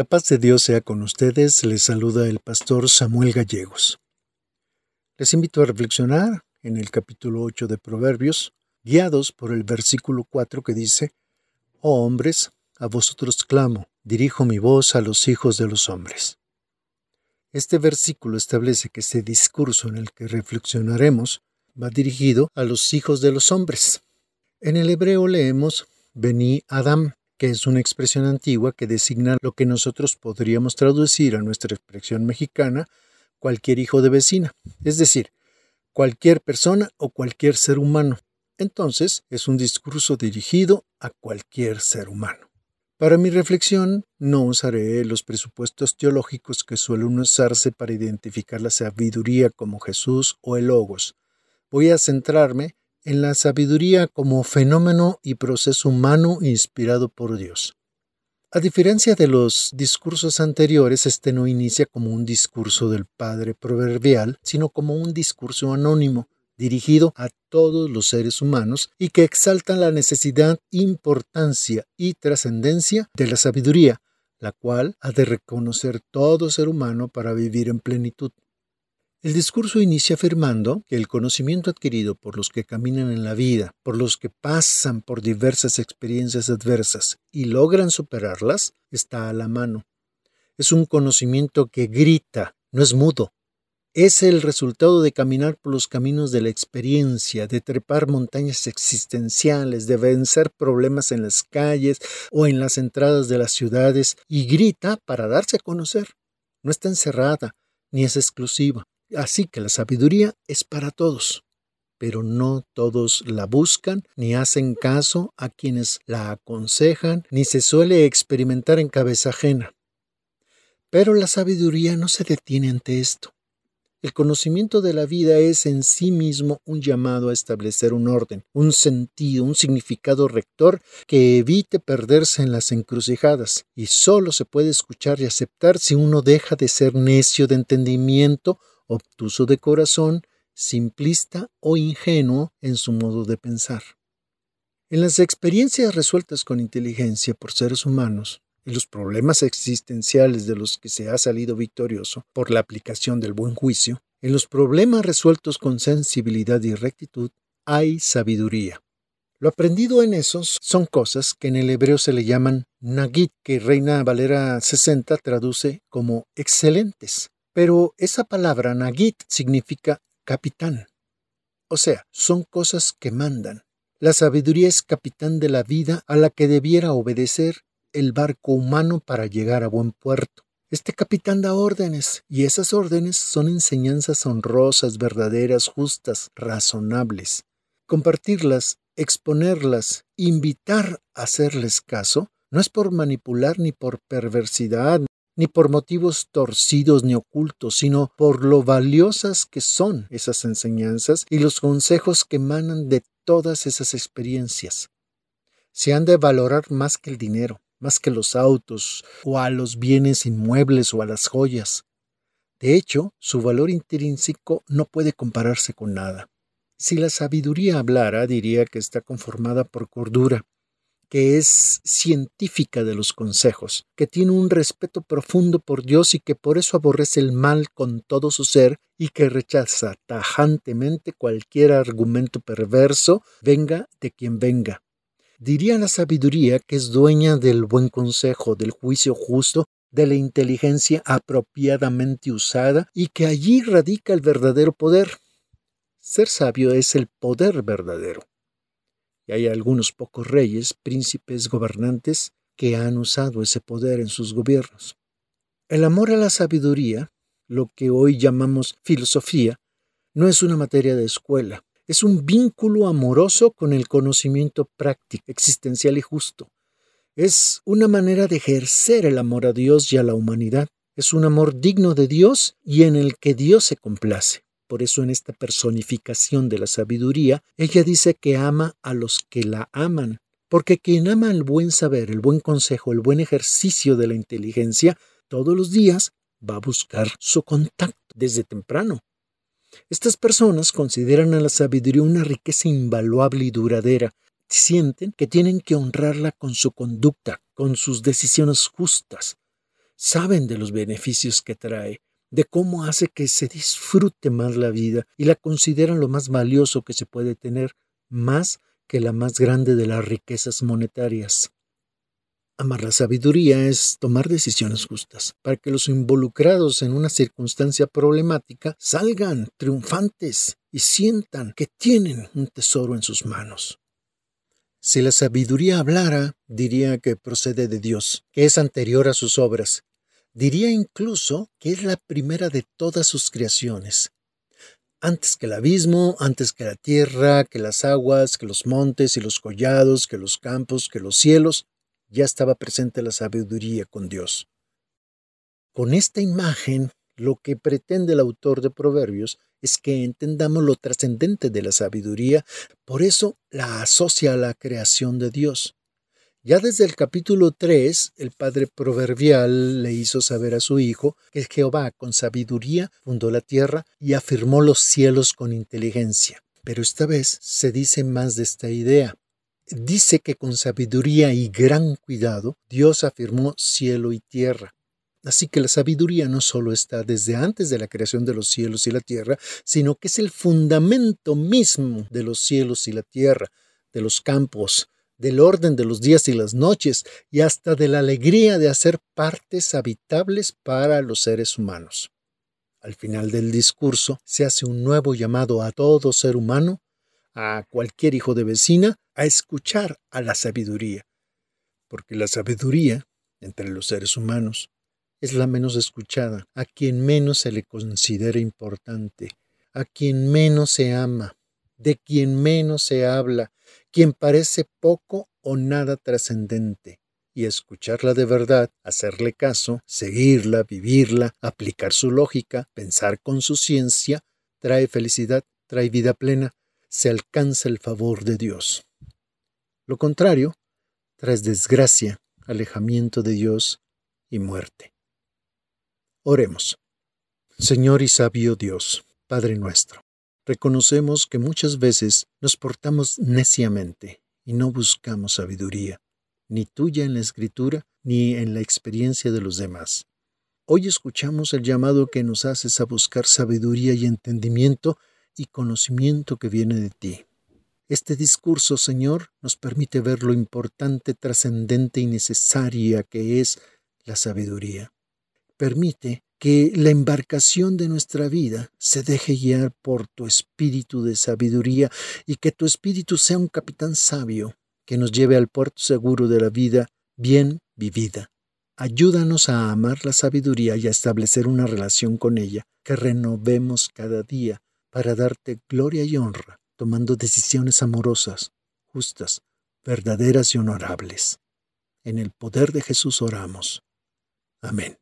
La paz de Dios sea con ustedes, les saluda el pastor Samuel Gallegos. Les invito a reflexionar en el capítulo 8 de Proverbios, guiados por el versículo 4 que dice, Oh hombres, a vosotros clamo, dirijo mi voz a los hijos de los hombres. Este versículo establece que este discurso en el que reflexionaremos va dirigido a los hijos de los hombres. En el hebreo leemos Beni Adam, que es una expresión antigua que designa lo que nosotros podríamos traducir a nuestra expresión mexicana, cualquier hijo de vecina, es decir, cualquier persona o cualquier ser humano. Entonces, es un discurso dirigido a cualquier ser humano. Para mi reflexión, no usaré los presupuestos teológicos que suelen usarse para identificar la sabiduría como Jesús o el Logos. Voy a centrarme en la sabiduría como fenómeno y proceso humano inspirado por Dios. A diferencia de los discursos anteriores, este no inicia como un discurso del Padre proverbial, sino como un discurso anónimo, dirigido a todos los seres humanos y que exalta la necesidad, importancia y trascendencia de la sabiduría, la cual ha de reconocer todo ser humano para vivir en plenitud. El discurso inicia afirmando que el conocimiento adquirido por los que caminan en la vida, por los que pasan por diversas experiencias adversas y logran superarlas, está a la mano. Es un conocimiento que grita, no es mudo. Es el resultado de caminar por los caminos de la experiencia, de trepar montañas existenciales, de vencer problemas en las calles o en las entradas de las ciudades y grita para darse a conocer. No está encerrada, ni es exclusiva Así que la sabiduría es para todos, pero no todos la buscan ni hacen caso a quienes la aconsejan, ni se suele experimentar en cabeza ajena. Pero la sabiduría no se detiene ante esto. El conocimiento de la vida es en sí mismo un llamado a establecer un orden, un sentido, un significado rector que evite perderse en las encrucijadas, y solo se puede escuchar y aceptar si uno deja de ser necio de entendimiento obtuso de corazón, simplista o ingenuo en su modo de pensar. En las experiencias resueltas con inteligencia por seres humanos, en los problemas existenciales de los que se ha salido victorioso por la aplicación del buen juicio, en los problemas resueltos con sensibilidad y rectitud, hay sabiduría. Lo aprendido en esos son cosas que en el hebreo se le llaman nagit, que Reina Valera 60 traduce como excelentes. Pero esa palabra Nagit significa capitán. O sea, son cosas que mandan. La sabiduría es capitán de la vida a la que debiera obedecer el barco humano para llegar a buen puerto. Este capitán da órdenes, y esas órdenes son enseñanzas honrosas, verdaderas, justas, razonables. Compartirlas, exponerlas, invitar a hacerles caso, no es por manipular ni por perversidad ni por motivos torcidos ni ocultos, sino por lo valiosas que son esas enseñanzas y los consejos que emanan de todas esas experiencias. Se han de valorar más que el dinero, más que los autos, o a los bienes inmuebles o a las joyas. De hecho, su valor intrínseco no puede compararse con nada. Si la sabiduría hablara, diría que está conformada por cordura, que es científica de los consejos, que tiene un respeto profundo por Dios y que por eso aborrece el mal con todo su ser y que rechaza tajantemente cualquier argumento perverso, venga de quien venga. Diría la sabiduría que es dueña del buen consejo, del juicio justo, de la inteligencia apropiadamente usada y que allí radica el verdadero poder. Ser sabio es el poder verdadero hay algunos pocos reyes, príncipes, gobernantes que han usado ese poder en sus gobiernos. El amor a la sabiduría, lo que hoy llamamos filosofía, no es una materia de escuela, es un vínculo amoroso con el conocimiento práctico, existencial y justo. Es una manera de ejercer el amor a Dios y a la humanidad. Es un amor digno de Dios y en el que Dios se complace. Por eso en esta personificación de la sabiduría, ella dice que ama a los que la aman, porque quien ama el buen saber, el buen consejo, el buen ejercicio de la inteligencia, todos los días va a buscar su contacto desde temprano. Estas personas consideran a la sabiduría una riqueza invaluable y duradera. Sienten que tienen que honrarla con su conducta, con sus decisiones justas. saben de los beneficios que trae, de cómo hace que se disfrute más la vida y la consideran lo más valioso que se puede tener, más que la más grande de las riquezas monetarias. Amar la sabiduría es tomar decisiones justas para que los involucrados en una circunstancia problemática salgan triunfantes y sientan que tienen un tesoro en sus manos. Si la sabiduría hablara, diría que procede de Dios, que es anterior a sus obras. Diría incluso que es la primera de todas sus creaciones. Antes que el abismo, antes que la tierra, que las aguas, que los montes y los collados, que los campos, que los cielos, ya estaba presente la sabiduría con Dios. Con esta imagen, lo que pretende el autor de Proverbios es que entendamos lo trascendente de la sabiduría, por eso la asocia a la creación de Dios. Ya desde el capítulo 3, el padre proverbial le hizo saber a su hijo que Jehová con sabiduría fundó la tierra y afirmó los cielos con inteligencia. Pero esta vez se dice más de esta idea dice que con sabiduría y gran cuidado Dios afirmó cielo y tierra. Así que la sabiduría no solo está desde antes de la creación de los cielos y la tierra, sino que es el fundamento mismo de los cielos y la tierra, de los campos, del orden de los días y las noches, y hasta de la alegría de hacer partes habitables para los seres humanos. Al final del discurso se hace un nuevo llamado a todo ser humano a cualquier hijo de vecina a escuchar a la sabiduría, porque la sabiduría, entre los seres humanos, es la menos escuchada, a quien menos se le considera importante, a quien menos se ama, de quien menos se habla, quien parece poco o nada trascendente. Y escucharla de verdad, hacerle caso, seguirla, vivirla, aplicar su lógica, pensar con su ciencia, trae felicidad, trae vida plena, se alcanza el favor de Dios. Lo contrario, tras desgracia, alejamiento de Dios y muerte. Oremos. Señor y sabio Dios, Padre nuestro, reconocemos que muchas veces nos portamos neciamente y no buscamos sabiduría, ni tuya en la escritura, ni en la experiencia de los demás. Hoy escuchamos el llamado que nos haces a buscar sabiduría y entendimiento y conocimiento que viene de ti. Este discurso, Señor, nos permite ver lo importante, trascendente y necesaria que es la sabiduría. Permite que la embarcación de nuestra vida se deje guiar por tu espíritu de sabiduría y que tu espíritu sea un capitán sabio que nos lleve al puerto seguro de la vida bien vivida. Ayúdanos a amar la sabiduría y a establecer una relación con ella, que renovemos cada día para darte gloria y honra, tomando decisiones amorosas, justas, verdaderas y honorables. En el poder de Jesús oramos. Amén.